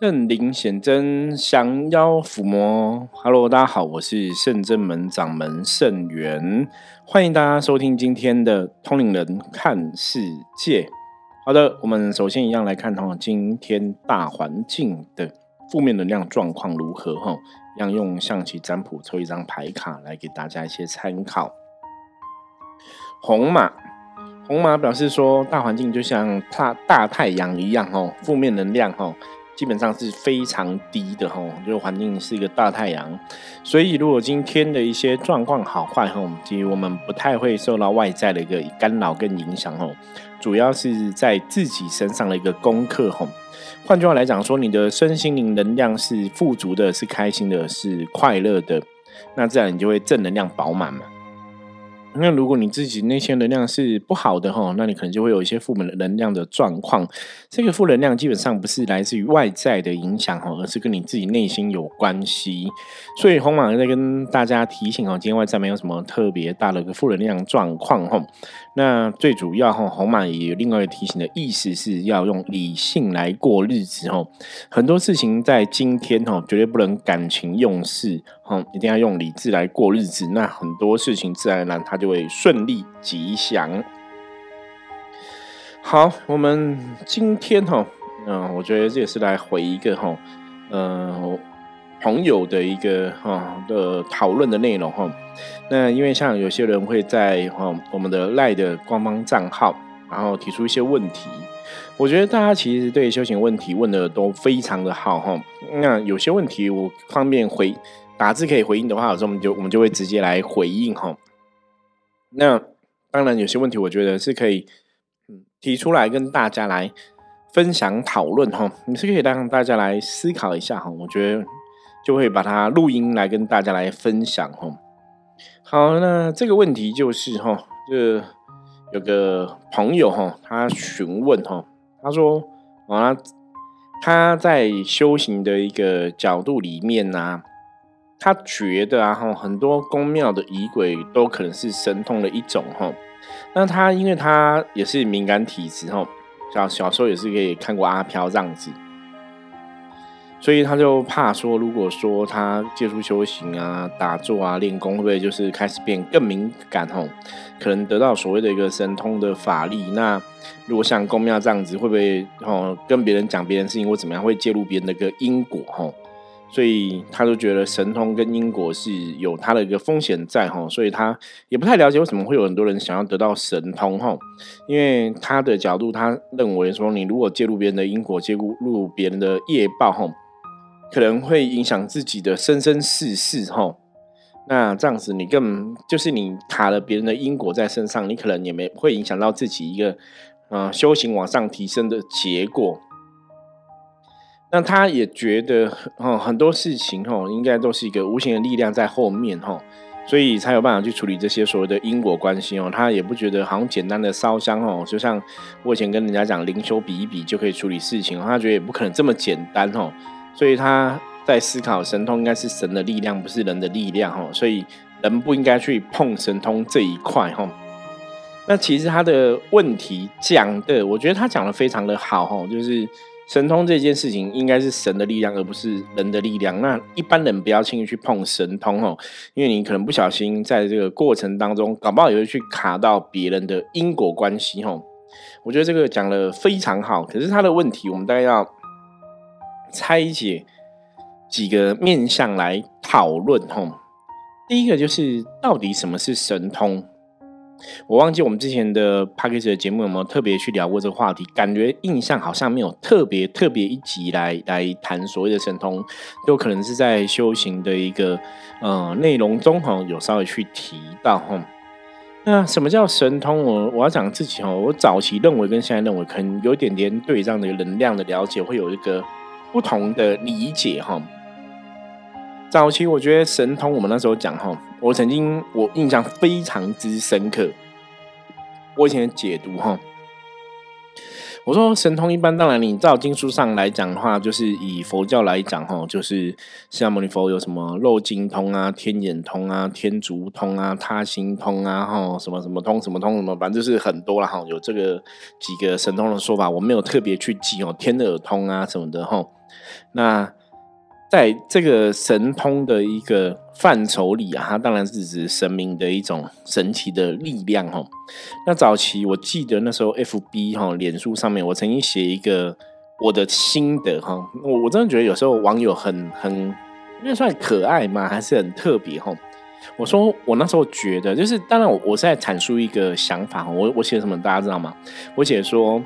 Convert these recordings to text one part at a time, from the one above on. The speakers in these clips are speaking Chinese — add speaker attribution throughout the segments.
Speaker 1: 圣灵显真，降妖伏魔。Hello，大家好，我是圣真门掌门圣元，欢迎大家收听今天的通灵人看世界。好的，我们首先一样来看哈，今天大环境的负面能量状况如何哈？一样用象棋占卜抽一张牌卡来给大家一些参考。红马，红马表示说，大环境就像大大太阳一样哦，负面能量哦。基本上是非常低的哈，就环境是一个大太阳，所以如果今天的一些状况好坏哈，其实我们不太会受到外在的一个干扰跟影响哦，主要是在自己身上的一个功课哈。换句话来讲说，你的身心灵能量是富足的，是开心的，是快乐的，那自然你就会正能量饱满嘛。那如果你自己那些能量是不好的哈，那你可能就会有一些负面能量的状况。这个负能量基本上不是来自于外在的影响哈，而是跟你自己内心有关系。所以红马在跟大家提醒哦，今天外在没有什么特别大的个负能量状况哈。那最主要哈，红马也有另外一个提醒的意思是要用理性来过日子哈。很多事情在今天哈，绝对不能感情用事哈，一定要用理智来过日子。那很多事情自然而然它就会顺利吉祥。好，我们今天哈，嗯，我觉得这也是来回一个哈，嗯。朋友的一个哈的讨论的内容哈，那因为像有些人会在哈我们的赖的官方账号，然后提出一些问题，我觉得大家其实对修行问题问的都非常的好哈。那有些问题我方便回打字可以回应的话，有时候我们就我们就会直接来回应哈。那当然有些问题我觉得是可以提出来跟大家来分享讨论哈，你是可以让大家来思考一下哈，我觉得。就会把它录音来跟大家来分享哈。好，那这个问题就是哈，这有个朋友哈，他询问哈，他说啊，他在修行的一个角度里面呢，他觉得啊哈，很多宫庙的仪轨都可能是神通的一种哈。那他因为他也是敏感体质哈，小小时候也是可以看过阿飘这样子。所以他就怕说，如果说他接触修行啊、打坐啊、练功，会不会就是开始变更敏感吼？可能得到所谓的一个神通的法力。那如果像宫庙这样子，会不会吼跟别人讲别人事情或怎么样，会介入别人的一个因果吼？所以他就觉得神通跟因果是有他的一个风险在吼，所以他也不太了解为什么会有很多人想要得到神通吼。因为他的角度，他认为说，你如果介入别人的因果，介入入别人的业报吼。可能会影响自己的生生世世哈，那这样子你更就是你卡了别人的因果在身上，你可能也没会影响到自己一个呃修行往上提升的结果。那他也觉得哦很多事情哦应该都是一个无形的力量在后面哈，所以才有办法去处理这些所谓的因果关系哦。他也不觉得好像简单的烧香哦，就像我以前跟人家讲灵修比一比就可以处理事情，他觉得也不可能这么简单哦。所以他在思考神通应该是神的力量，不是人的力量哈。所以人不应该去碰神通这一块哈。那其实他的问题讲的，我觉得他讲的非常的好哈，就是神通这件事情应该是神的力量，而不是人的力量。那一般人不要轻易去碰神通哈，因为你可能不小心在这个过程当中，搞不好也会去卡到别人的因果关系哈。我觉得这个讲的非常好，可是他的问题，我们大概要。拆解几个面向来讨论哈。第一个就是到底什么是神通？我忘记我们之前的 p a c k a g e 的节目有没有特别去聊过这个话题？感觉印象好像没有特别特别一集来来谈所谓的神通，有可能是在修行的一个呃内容中哈有稍微去提到哈。那什么叫神通？我我要讲自己哈，我早期认为跟现在认为可能有点点对这样的能量的了解会有一个。不同的理解哈，早期我觉得神通，我们那时候讲哈，我曾经我印象非常之深刻。我以前解读哈，我说神通一般，当然你照经书上来讲的话，就是以佛教来讲哈，就是释迦牟尼佛有什么肉尽通啊、天眼通啊、天竺通啊、他心通啊，哈，什么什么通、什么通什么，反正就是很多了哈。有这个几个神通的说法，我没有特别去记哦，天耳通啊什么的哈。那在这个神通的一个范畴里啊，它当然是指神明的一种神奇的力量哈。那早期我记得那时候 F B 哈，脸书上面我曾经写一个我的心得哈，我我真的觉得有时候网友很很应该算可爱嘛，还是很特别哈。我说我那时候觉得，就是当然我我是在阐述一个想法，我我写什么大家知道吗？我写说，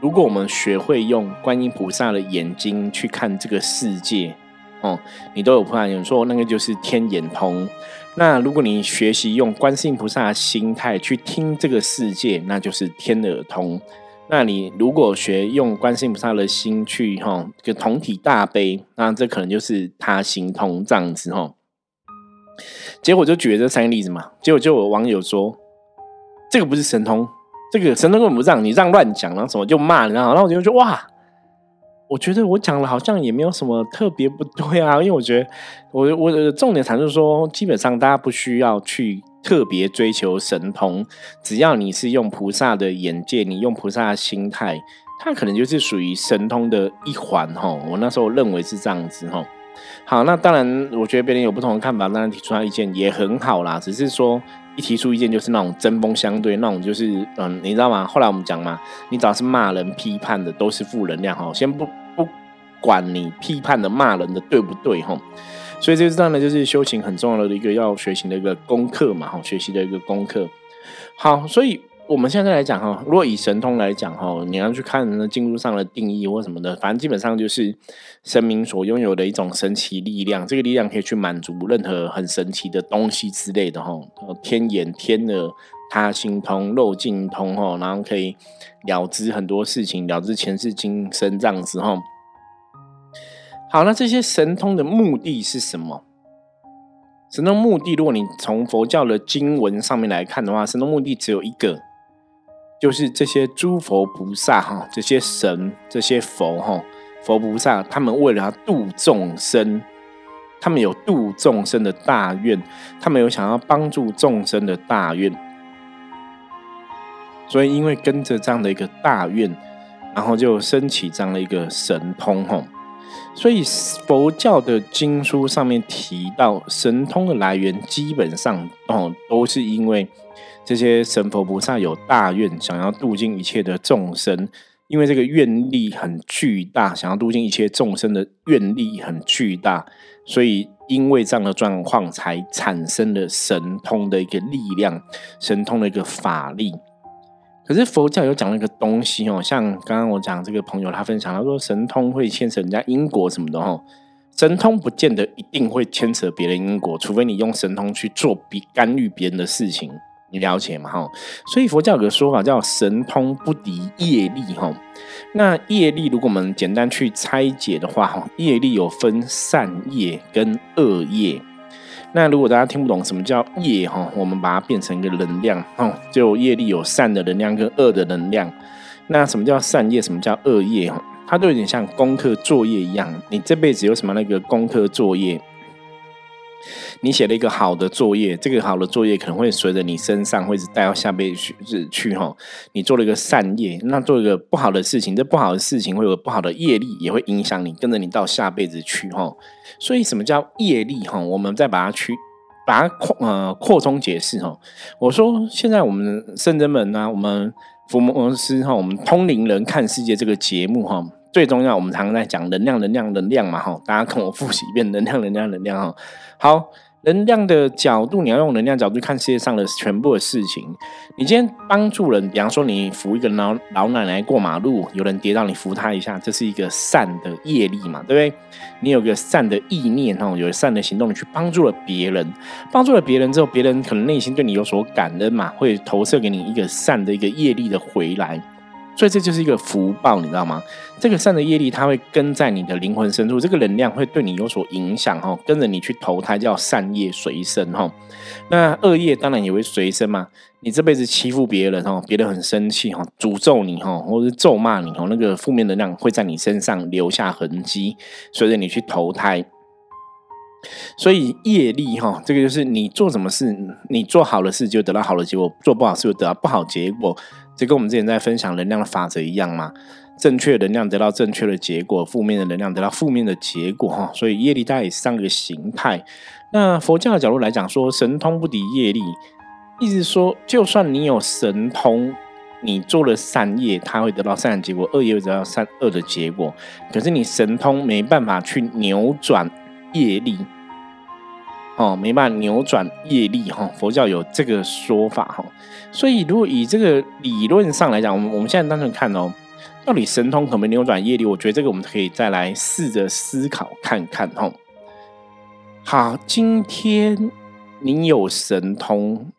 Speaker 1: 如果我们学会用观音菩萨的眼睛去看这个世界。哦，你都有菩萨眼，说那个就是天眼通。那如果你学习用观世音菩萨的心态去听这个世界，那就是天耳通。那你如果学用观世音菩萨的心去哈，就同体大悲，那这可能就是他心通这样子哈。结果就举了这三个例子嘛，结果就有网友说，这个不是神通，这个神通根本不让，你让乱讲，然后什么就骂，然后然后我就说哇。我觉得我讲了好像也没有什么特别不对啊，因为我觉得我我的重点阐述说，基本上大家不需要去特别追求神通，只要你是用菩萨的眼界，你用菩萨的心态，它可能就是属于神通的一环哈。我那时候认为是这样子哈。好，那当然，我觉得别人有不同的看法，当然提出他意见也很好啦。只是说一提出意见就是那种针锋相对，那种就是嗯，你知道吗？后来我们讲嘛，你只要是骂人、批判的，都是负能量哈。先不不管你批判的、骂人的对不对哈。所以这当然就是修行很重要的一个要学习的一个功课嘛哈，学习的一个功课。好，所以。我们现在来讲哈，如果以神通来讲哈，你要去看那经书上的定义或什么的，反正基本上就是神明所拥有的一种神奇力量，这个力量可以去满足任何很神奇的东西之类的哈。天眼、天耳、他心通、肉尽通哈，然后可以了知很多事情，了知前世今生这样子哈。好，那这些神通的目的是什么？神通目的，如果你从佛教的经文上面来看的话，神通目的只有一个。就是这些诸佛菩萨哈，这些神、这些佛哈，佛菩萨他们为了要度众生，他们有度众生的大愿，他们有想要帮助众生的大愿，所以因为跟着这样的一个大愿，然后就升起这样的一个神通哈。所以佛教的经书上面提到神通的来源，基本上哦都是因为这些神佛菩萨有大愿，想要度尽一切的众生，因为这个愿力很巨大，想要度尽一切众生的愿力很巨大，所以因为这样的状况，才产生了神通的一个力量，神通的一个法力。可是佛教有讲了一个东西哦，像刚刚我讲这个朋友他分享，他说神通会牵扯人家因果什么的哦，神通不见得一定会牵扯别人因果，除非你用神通去做比干预别人的事情，你了解吗？哈，所以佛教有个说法叫神通不敌业力哈。那业力如果我们简单去拆解的话哈，业力有分善业跟恶业。那如果大家听不懂什么叫业哈，我们把它变成一个能量哈，就业力有善的能量跟恶的能量。那什么叫善业？什么叫恶业？哈，它都有点像功课作业一样。你这辈子有什么那个功课作业？你写了一个好的作业，这个好的作业可能会随着你身上，或者带到下辈子去哈。你做了一个善业，那做一个不好的事情，这不好的事情会有不好的业力，也会影响你，跟着你到下辈子去哈。所以什么叫业力哈？我们再把它去把它扩呃扩充解释哈。我说现在我们圣人们呢，我们福摩斯哈，我们通灵人看世界这个节目哈，最重要我们常常在讲能量，能量，能量嘛哈。大家跟我复习一遍，能量，能量，能量哈。好。能量的角度，你要用能量角度看世界上的全部的事情。你今天帮助人，比方说你扶一个老老奶奶过马路，有人跌倒，你扶她一下，这是一个善的业力嘛，对不对？你有个善的意念哦，有善的行动，你去帮助了别人，帮助了别人之后，别人可能内心对你有所感恩嘛，会投射给你一个善的一个业力的回来。所以这就是一个福报，你知道吗？这个善的业力，它会跟在你的灵魂深处，这个能量会对你有所影响哈，跟着你去投胎叫善业随身哈。那恶业当然也会随身嘛。你这辈子欺负别人哦，别人很生气哈，诅咒你哈，或者咒骂你哦，那个负面能量会在你身上留下痕迹，随着你去投胎。所以业力哈，这个就是你做什么事，你做好的事就得到好的结果，做不好事就得到不好结果。这跟我们之前在分享能量的法则一样嘛，正确能量得到正确的结果，负面的能量得到负面的结果哈。所以业力它也是上个形态。那佛教的角度来讲，说神通不敌业力，意思说，就算你有神通，你做了善业，它会得到善的结果；恶业会得到善恶的结果。可是你神通没办法去扭转。业力，哦，没办法扭转业力哈。佛教有这个说法哈，所以如果以这个理论上来讲，我们我们现在单纯看哦，到底神通可不可以扭转业力？我觉得这个我们可以再来试着思考看看哈。好，今天你有神通，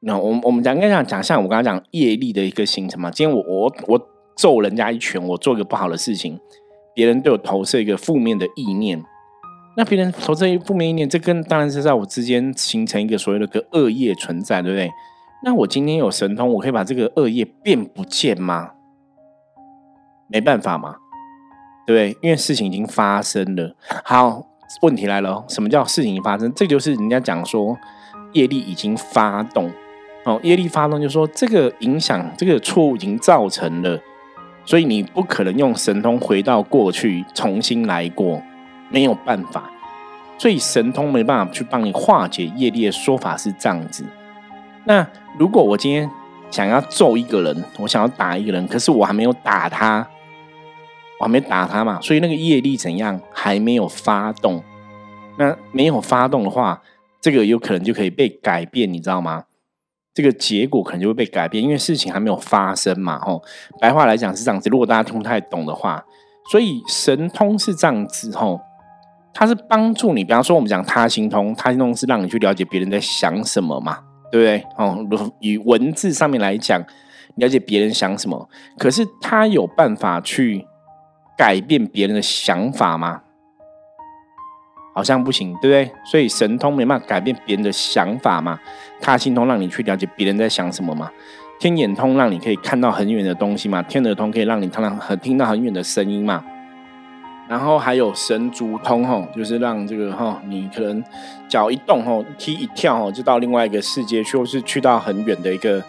Speaker 1: 那我我们讲应该讲讲像我刚刚讲业力的一个形成嘛。今天我我我揍人家一拳，我做一个不好的事情，别人对我投射一个负面的意念。那别人投这一负面意念，这跟当然是在我之间形成一个所谓的个恶业存在，对不对？那我今天有神通，我可以把这个恶业变不见吗？没办法嘛，对不对？因为事情已经发生了。好，问题来了，什么叫事情发生？这就是人家讲说业力已经发动哦，业力发动就说这个影响，这个错误已经造成了，所以你不可能用神通回到过去重新来过。没有办法，所以神通没办法去帮你化解业力的说法是这样子。那如果我今天想要揍一个人，我想要打一个人，可是我还没有打他，我还没打他嘛，所以那个业力怎样还没有发动？那没有发动的话，这个有可能就可以被改变，你知道吗？这个结果可能就会被改变，因为事情还没有发生嘛。吼，白话来讲是这样子。如果大家听不太懂的话，所以神通是这样子，吼。它是帮助你，比方说我们讲他心通，他心通是让你去了解别人在想什么嘛，对不对？哦，以文字上面来讲，了解别人想什么，可是他有办法去改变别人的想法吗？好像不行，对不对？所以神通没办法改变别人的想法嘛，他心通让你去了解别人在想什么嘛，天眼通让你可以看到很远的东西嘛，天耳通可以让你听到很听到很远的声音嘛。然后还有神足通吼，就是让这个哈，你可能脚一动吼，踢一跳吼，就到另外一个世界去，或是去到很远的一个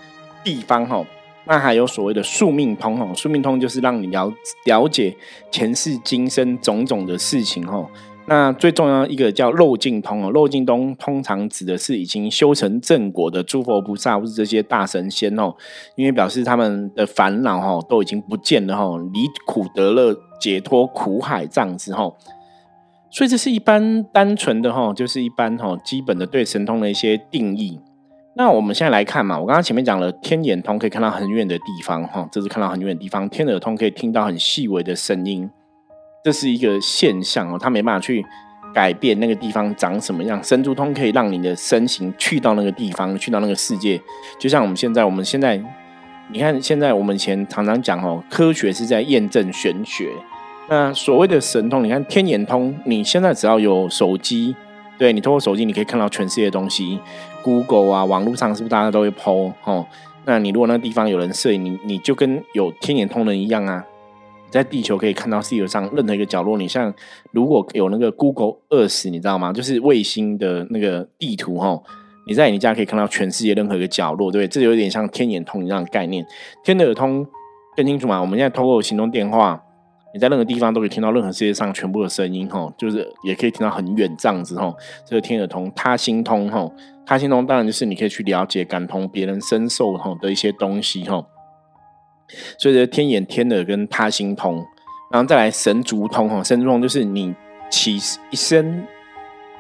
Speaker 1: 地方吼。那还有所谓的宿命通吼，宿命通就是让你了了解前世今生种种的事情吼。那最重要一个叫肉尽通哦，漏尽通通常指的是已经修成正果的诸佛菩萨或是这些大神仙哦，因为表示他们的烦恼哈都已经不见了哈，离苦得乐，解脱苦海这样子哈。所以这是一般单纯的哈，就是一般哈基本的对神通的一些定义。那我们现在来看嘛，我刚刚前面讲了天眼通可以看到很远的地方哈，这是看到很远的地方；天耳通可以听到很细微的声音。这是一个现象哦，它没办法去改变那个地方长什么样。神足通可以让你的身形去到那个地方，去到那个世界。就像我们现在，我们现在，你看现在我们以前常常讲哦，科学是在验证玄学。那所谓的神通，你看天眼通，你现在只要有手机，对你通过手机，你可以看到全世界的东西。Google 啊，网络上是不是大家都会 PO 哦？那你如果那个地方有人摄影，你你就跟有天眼通人一样啊。在地球可以看到地球上任何一个角落。你像如果有那个 Google Earth，你知道吗？就是卫星的那个地图哈。你在你家可以看到全世界任何一个角落，对不对？这有点像天眼通一样的概念。天耳通更清楚嘛？我们现在通过行动电话，你在任何地方都可以听到任何世界上全部的声音哈。就是也可以听到很远这样子哈。这个天耳通，他心通哈。他心通当然就是你可以去了解、感通别人深受哈的一些东西哈。所以这天眼、天耳跟他心通，然后再来神足通哈，神足通就是你起一生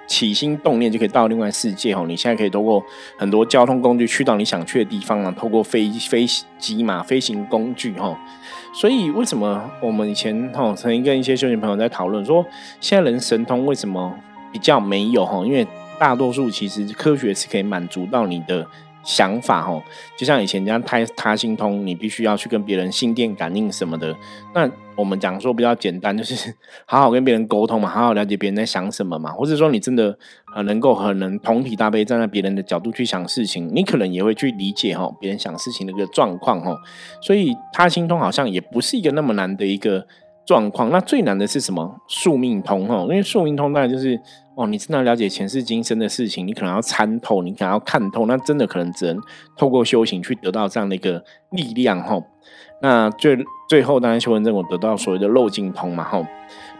Speaker 1: 起心动念就可以到另外世界哈。你现在可以通过很多交通工具去到你想去的地方啊，透过飞飞机嘛，飞行工具哈。所以为什么我们以前哈曾经跟一些修行朋友在讨论说，现在人神通为什么比较没有哈？因为大多数其实科学是可以满足到你的。想法哦，就像以前这样他他心通，你必须要去跟别人心电感应什么的。那我们讲说比较简单，就是 好好跟别人沟通嘛，好好了解别人在想什么嘛，或者说你真的很能够很能同体大悲，站在别人的角度去想事情，你可能也会去理解哈别人想事情的一个状况哦。所以他心通好像也不是一个那么难的一个状况。那最难的是什么？宿命通哈，因为宿命通当然就是。哦，你真的了解前世今生的事情，你可能要参透，你可能要看透，那真的可能只能透过修行去得到这样的一个力量哈。那最最后当然修文正我得到所谓的漏尽通嘛哈。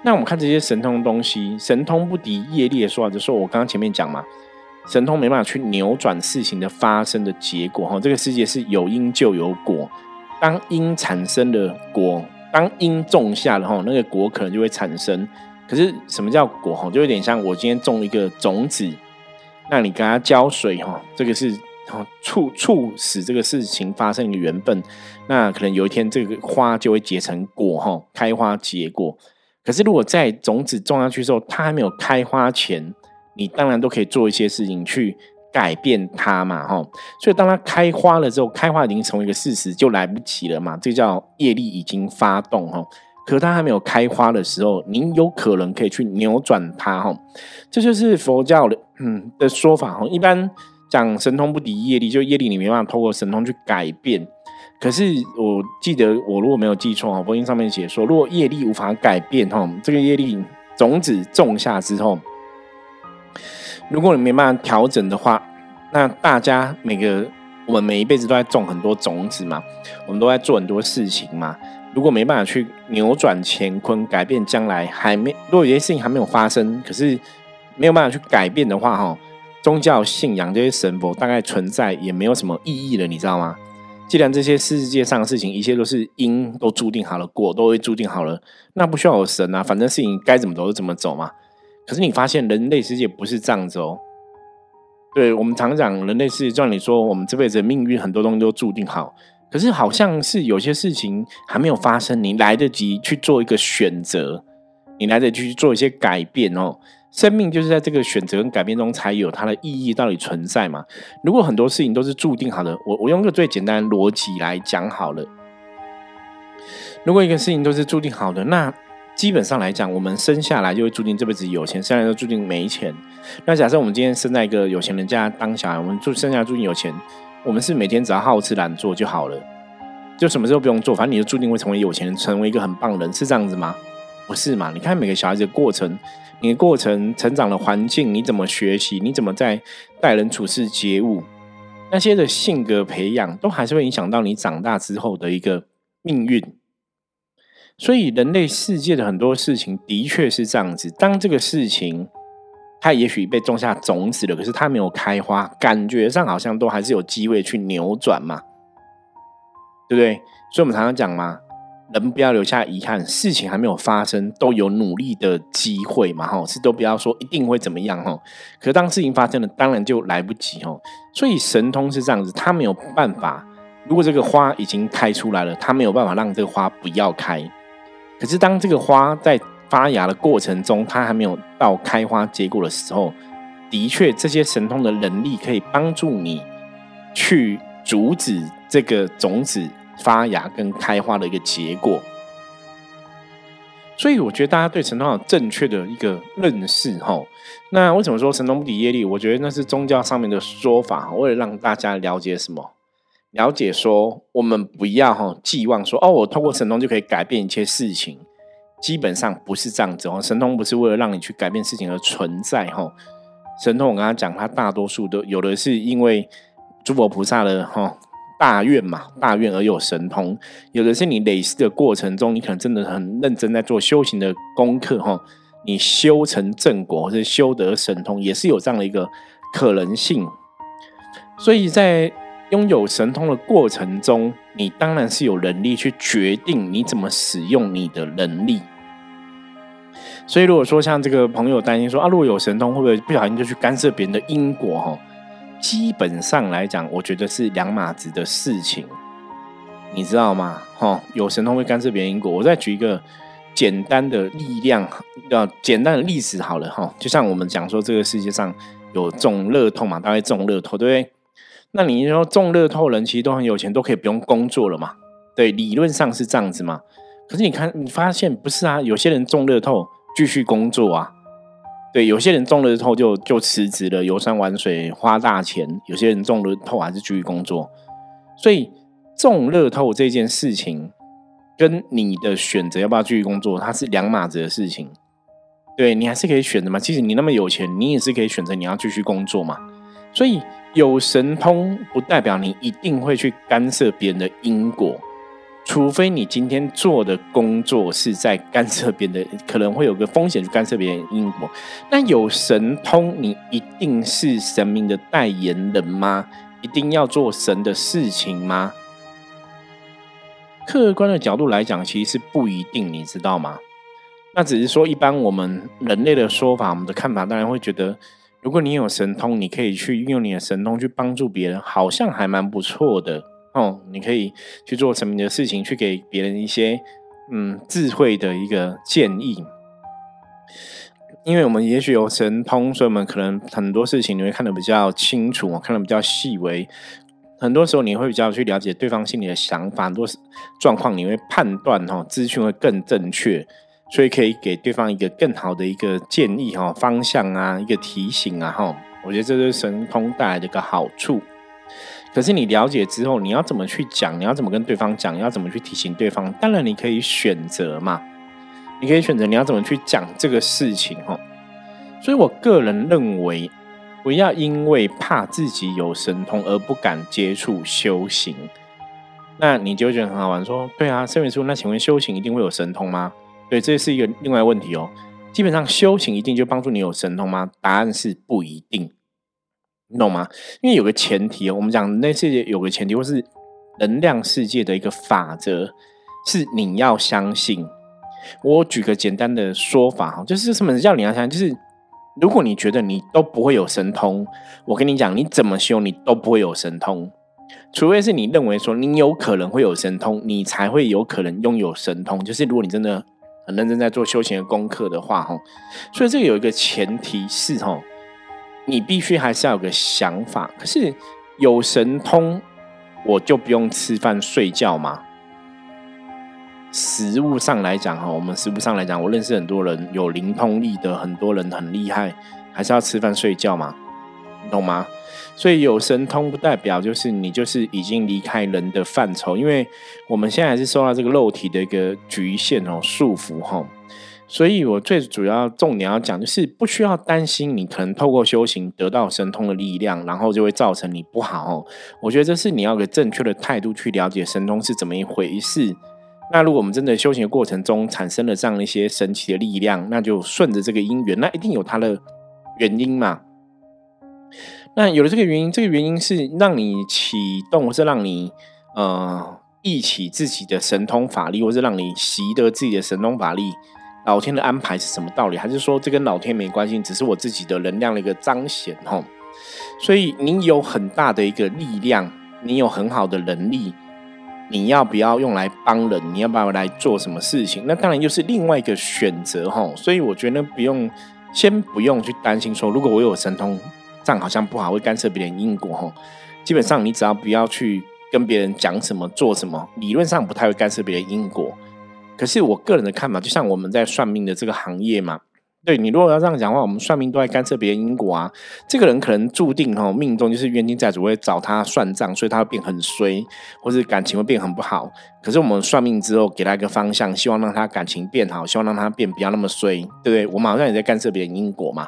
Speaker 1: 那我们看这些神通东西，神通不敌业力的说法，就说我刚刚前面讲嘛，神通没办法去扭转事情的发生的结果哈。这个世界是有因就有果，当因产生的果，当因种下了哈，那个果可能就会产生。可是什么叫果哈？就有点像我今天种一个种子，那你给它浇水哈，这个是促促使这个事情发生的缘分。那可能有一天这个花就会结成果哈，开花结果。可是如果在种子种下去之后，它还没有开花前，你当然都可以做一些事情去改变它嘛哈。所以当它开花了之后，开花已经成为一个事实，就来不及了嘛。这叫业力已经发动哈。可它还没有开花的时候，您有可能可以去扭转它哈，这就是佛教的嗯的说法哈。一般讲神通不敌业力，就业力你没办法透过神通去改变。可是我记得我如果没有记错哈，佛经上面写说，如果业力无法改变哈，这个业力种子种下之后，如果你没办法调整的话，那大家每个我们每一辈子都在种很多种子嘛，我们都在做很多事情嘛。如果没办法去扭转乾坤，改变将来，还没如果有些事情还没有发生，可是没有办法去改变的话，哈，宗教信仰这些神佛大概存在也没有什么意义了，你知道吗？既然这些世界上的事情，一切都是因都注定好了，果都会注定好了，那不需要有神啊，反正事情该怎么走就怎么走嘛。可是你发现人类世界不是这样子哦。对我们常讲人类世界，就像你说，我们这辈子命运很多东西都注定好。可是好像是有些事情还没有发生，你来得及去做一个选择，你来得及去做一些改变哦。生命就是在这个选择跟改变中才有它的意义到底存在嘛？如果很多事情都是注定好的，我我用个最简单的逻辑来讲好了。如果一个事情都是注定好的，那基本上来讲，我们生下来就会注定这辈子有钱，生下来就注定没钱。那假设我们今天生在一个有钱人家当小孩，我们就生下来注定有钱。我们是每天只要好吃懒做就好了，就什么时候不用做，反正你就注定会成为有钱人，成为一个很棒人，是这样子吗？不是嘛？你看每个小孩子的过程，你的过程成长的环境，你怎么学习，你怎么在待人处事、接物，那些的性格培养，都还是会影响到你长大之后的一个命运。所以人类世界的很多事情的确是这样子，当这个事情。它也许被种下种子了，可是它没有开花，感觉上好像都还是有机会去扭转嘛，对不对？所以我们常常讲嘛，人不要留下遗憾，事情还没有发生，都有努力的机会嘛，哈，是都不要说一定会怎么样，哈。可是当事情发生了，当然就来不及，哈。所以神通是这样子，他没有办法，如果这个花已经开出来了，他没有办法让这个花不要开。可是当这个花在发芽的过程中，它还没有到开花结果的时候，的确，这些神通的能力可以帮助你去阻止这个种子发芽跟开花的一个结果。所以，我觉得大家对神通有正确的一个认识，哈。那为什么说神通不敌业力？我觉得那是宗教上面的说法，为了让大家了解什么，了解说我们不要哈寄望说哦，我透过神通就可以改变一切事情。基本上不是这样子哦，神通不是为了让你去改变事情而存在哈。神通我跟他讲，他大多数都有的是因为诸佛菩萨的哈大愿嘛，大愿而有神通；有的是你累世的过程中，你可能真的很认真在做修行的功课哈，你修成正果或者修得神通，也是有这样的一个可能性。所以在拥有神通的过程中，你当然是有能力去决定你怎么使用你的能力。所以，如果说像这个朋友担心说啊，如果有神通，会不会不小心就去干涉别人的因果？哈，基本上来讲，我觉得是两码子的事情，你知道吗？哈，有神通会干涉别人因果。我再举一个简单的力量，要简单的例子好了，哈，就像我们讲说，这个世界上有中乐透嘛，大概中乐透，对不对？那你说中乐透人其实都很有钱，都可以不用工作了嘛？对，理论上是这样子嘛。可是你看，你发现不是啊？有些人中乐透继续工作啊。对，有些人中了透就就辞职了，游山玩水花大钱；有些人中了透还是继续工作。所以中乐透这件事情，跟你的选择要不要继续工作，它是两码子的事情。对你还是可以选择嘛？即使你那么有钱，你也是可以选择你要继续工作嘛。所以有神通不代表你一定会去干涉别人的因果，除非你今天做的工作是在干涉别人的，可能会有个风险去干涉别人因果。那有神通，你一定是神明的代言人吗？一定要做神的事情吗？客观的角度来讲，其实是不一定，你知道吗？那只是说，一般我们人类的说法，我们的看法，当然会觉得，如果你有神通，你可以去运用你的神通去帮助别人，好像还蛮不错的哦。你可以去做什么的事情，去给别人一些嗯智慧的一个建议。因为我们也许有神通，所以我们可能很多事情你会看得比较清楚，看得比较细微。很多时候你会比较去了解对方心里的想法，很多状况你会判断哦，资讯会更正确。所以可以给对方一个更好的一个建议哈方向啊一个提醒啊哈，我觉得这是神通带来的一个好处。可是你了解之后，你要怎么去讲？你要怎么跟对方讲？你要怎么去提醒对方？当然你可以选择嘛，你可以选择你要怎么去讲这个事情哈。所以我个人认为，不要因为怕自己有神通而不敢接触修行。那你就觉得很好玩，说对啊，圣元师傅，那请问修行一定会有神通吗？对，这是一个另外问题哦。基本上修行一定就帮助你有神通吗？答案是不一定，你懂吗？因为有个前提哦，我们讲那世界有个前提，或是能量世界的一个法则，是你要相信。我举个简单的说法哈，就是什么叫你要相信？就是如果你觉得你都不会有神通，我跟你讲，你怎么修你都不会有神通，除非是你认为说你有可能会有神通，你才会有可能拥有神通。就是如果你真的。很认真在做修行的功课的话，哈，所以这个有一个前提是，吼，你必须还是要有个想法。可是有神通，我就不用吃饭睡觉吗？食物上来讲，哈，我们食物上来讲，我认识很多人有灵通力的，很多人很厉害，还是要吃饭睡觉嘛，懂吗？所以有神通不代表就是你就是已经离开人的范畴，因为我们现在还是受到这个肉体的一个局限哦束缚哈。所以我最主要重点要讲就是不需要担心你可能透过修行得到神通的力量，然后就会造成你不好。我觉得这是你要个正确的态度去了解神通是怎么一回事。那如果我们真的修行过程中产生了这样一些神奇的力量，那就顺着这个因缘，那一定有它的原因嘛。那有了这个原因，这个原因是让你启动，或是让你呃忆起自己的神通法力，或是让你习得自己的神通法力。老天的安排是什么道理？还是说这跟老天没关系，只是我自己的能量的一个彰显？吼，所以你有很大的一个力量，你有很好的能力，你要不要用来帮人？你要不要来做什么事情？那当然又是另外一个选择，吼。所以我觉得不用，先不用去担心说，如果我有神通。这样好像不好，会干涉别人因果哈。基本上，你只要不要去跟别人讲什么、做什么，理论上不太会干涉别人因果。可是我个人的看法，就像我们在算命的这个行业嘛，对你如果要这样讲话，我们算命都在干涉别人因果啊。这个人可能注定哈命中就是冤亲债主会找他算账，所以他会变很衰，或者感情会变很不好。可是我们算命之后给他一个方向，希望让他感情变好，希望让他变不要那么衰，对不对？我们好像也在干涉别人因果嘛。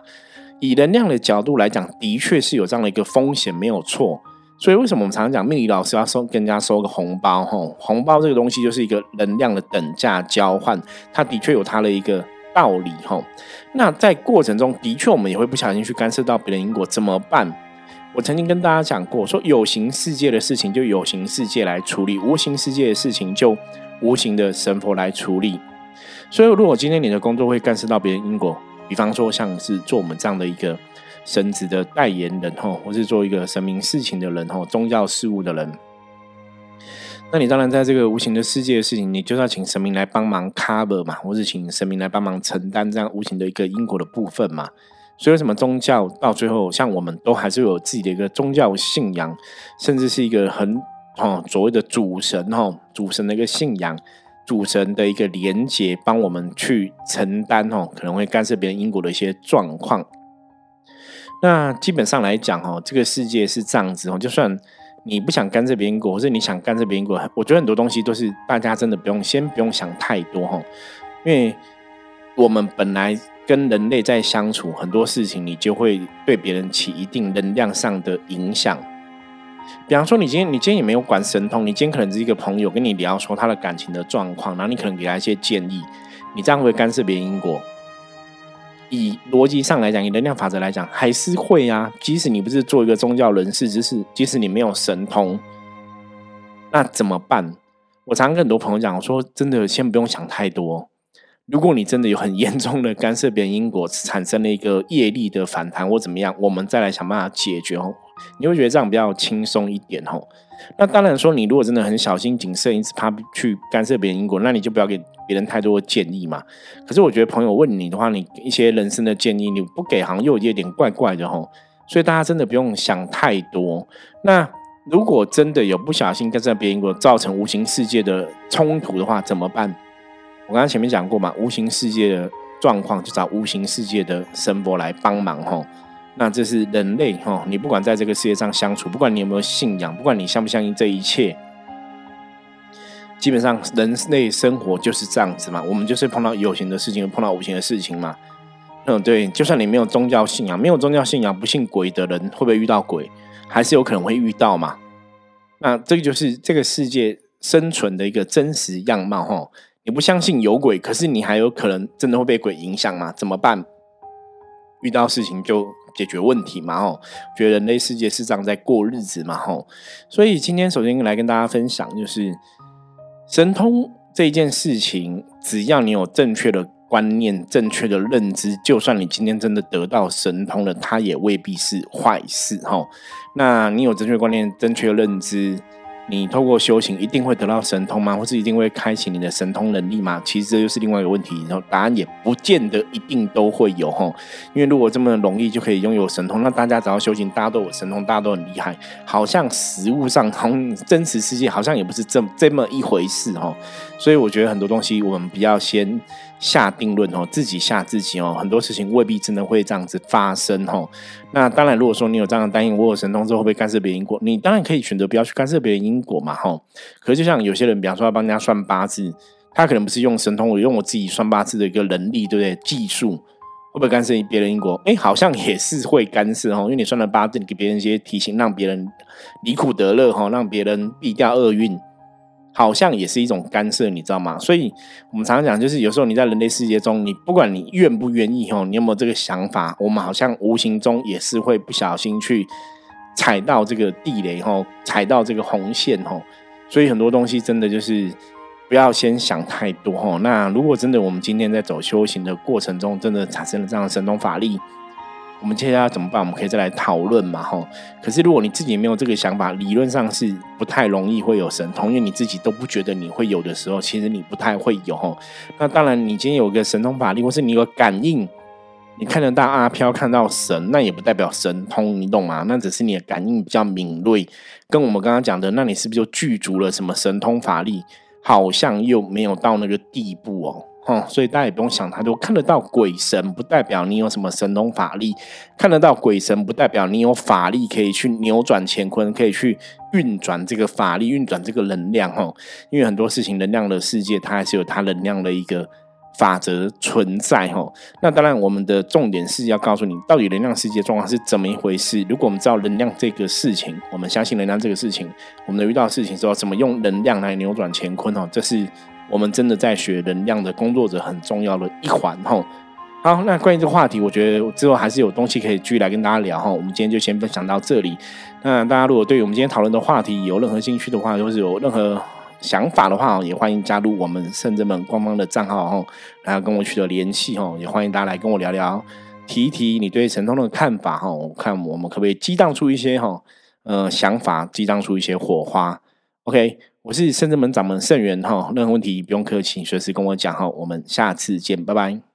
Speaker 1: 以能量的角度来讲，的确是有这样的一个风险，没有错。所以为什么我们常常讲命理老师要收跟人家收个红包？吼，红包这个东西就是一个能量的等价交换，它的确有它的一个道理。吼，那在过程中的确我们也会不小心去干涉到别人因果，怎么办？我曾经跟大家讲过，说有形世界的事情就有形世界来处理，无形世界的事情就无形的神佛来处理。所以如果今天你的工作会干涉到别人因果，比方说，像是做我们这样的一个神职的代言人吼，或是做一个神明事情的人吼，宗教事务的人，那你当然在这个无形的世界的事情，你就是要请神明来帮忙 cover 嘛，或是请神明来帮忙承担这样无形的一个因果的部分嘛。所以为什么宗教到最后，像我们都还是有自己的一个宗教信仰，甚至是一个很哦所谓的主神哦，主神的一个信仰，组成的一个连接，帮我们去承担哦，可能会干涉别人因果的一些状况。那基本上来讲哦，这个世界是这样子哦，就算你不想干涉别人因果，或者你想干涉别人因果，我觉得很多东西都是大家真的不用先不用想太多哈，因为我们本来。跟人类在相处，很多事情你就会对别人起一定能量上的影响。比方说，你今天你今天也没有管神通，你今天可能是一个朋友跟你聊说他的感情的状况，然后你可能给他一些建议，你这样会干涉别人因果。以逻辑上来讲，以能量法则来讲，还是会啊。即使你不是做一个宗教人士，只是即使你没有神通，那怎么办？我常跟很多朋友讲，我说真的，先不用想太多。如果你真的有很严重的干涉别人因果，产生了一个业力的反弹或怎么样，我们再来想办法解决哦。你会觉得这样比较轻松一点吼。那当然说，你如果真的很小心谨慎，一直怕去干涉别人因果，那你就不要给别人太多的建议嘛。可是我觉得朋友问你的话，你一些人生的建议你不给，好像又有点怪怪的吼。所以大家真的不用想太多。那如果真的有不小心干涉别人因果，造成无形世界的冲突的话，怎么办？我刚刚前面讲过嘛，无形世界的状况就找无形世界的神波来帮忙吼。那这是人类哈，你不管在这个世界上相处，不管你有没有信仰，不管你相不相信这一切，基本上人类生活就是这样子嘛。我们就是碰到有形的事情，碰到无形的事情嘛。嗯，对，就算你没有宗教信仰，没有宗教信仰，不信鬼的人会不会遇到鬼？还是有可能会遇到嘛。那这个就是这个世界生存的一个真实样貌哈。你不相信有鬼，可是你还有可能真的会被鬼影响吗？怎么办？遇到事情就解决问题嘛，吼！觉得人类世界是这样在过日子嘛，吼！所以今天首先来跟大家分享，就是神通这件事情，只要你有正确的观念、正确的认知，就算你今天真的得到神通了，它也未必是坏事，吼！那你有正确观念、正确认知。你透过修行一定会得到神通吗？或是一定会开启你的神通能力吗？其实这就是另外一个问题。然后答案也不见得一定都会有哈。因为如果这么容易就可以拥有神通，那大家只要修行，大家都有神通，大家都很厉害。好像实物上，从真实世界好像也不是这这么一回事哈。所以我觉得很多东西我们比较先。下定论哦，自己吓自己哦，很多事情未必真的会这样子发生哦。那当然，如果说你有这样的担心，我有神通之后会不会干涉别人因果？你当然可以选择不要去干涉别人因果嘛，哈。可是就像有些人，比方说要帮人家算八字，他可能不是用神通，我用我自己算八字的一个能力，对不对？技术会不会干涉别人因果？哎，好像也是会干涉哦，因为你算了八字，你给别人一些提醒，让别人离苦得乐哈，让别人避掉厄运。好像也是一种干涉，你知道吗？所以我们常常讲，就是有时候你在人类世界中，你不管你愿不愿意，吼，你有没有这个想法，我们好像无形中也是会不小心去踩到这个地雷，吼，踩到这个红线，吼。所以很多东西真的就是不要先想太多，吼。那如果真的我们今天在走修行的过程中，真的产生了这样的神通法力。我们接下来怎么办？我们可以再来讨论嘛，吼。可是如果你自己没有这个想法，理论上是不太容易会有神通，因为你自己都不觉得你会有的时候，其实你不太会有，吼。那当然，你今天有个神通法力，或是你有感应，你看得到阿飘，看到神，那也不代表神通，你懂吗？那只是你的感应比较敏锐，跟我们刚刚讲的，那你是不是就具足了什么神通法力？好像又没有到那个地步哦。哦，所以大家也不用想太多。看得到鬼神，不代表你有什么神通法力；看得到鬼神，不代表你有法力可以去扭转乾坤，可以去运转这个法力，运转这个能量。哈，因为很多事情，能量的世界，它还是有它能量的一个法则存在。哈，那当然，我们的重点是要告诉你，到底能量世界状况是怎么一回事。如果我们知道能量这个事情，我们相信能量这个事情，我们遇到事情之后，怎么用能量来扭转乾坤？哦，这是。我们真的在学能量的工作者很重要的一环哈。好，那关于这个话题，我觉得之后还是有东西可以继续来跟大家聊哈。我们今天就先分享到这里。那大家如果对于我们今天讨论的话题有任何兴趣的话，或是有任何想法的话，也欢迎加入我们圣者们官方的账号哈，然后跟我取得联系哈。也欢迎大家来跟我聊聊，提一提你对神通的看法哈。我看我们可不可以激荡出一些哈呃想法，激荡出一些火花。OK。我是圣智门掌门圣元哈，任何问题不用客气，随时跟我讲哈。我们下次见，拜拜。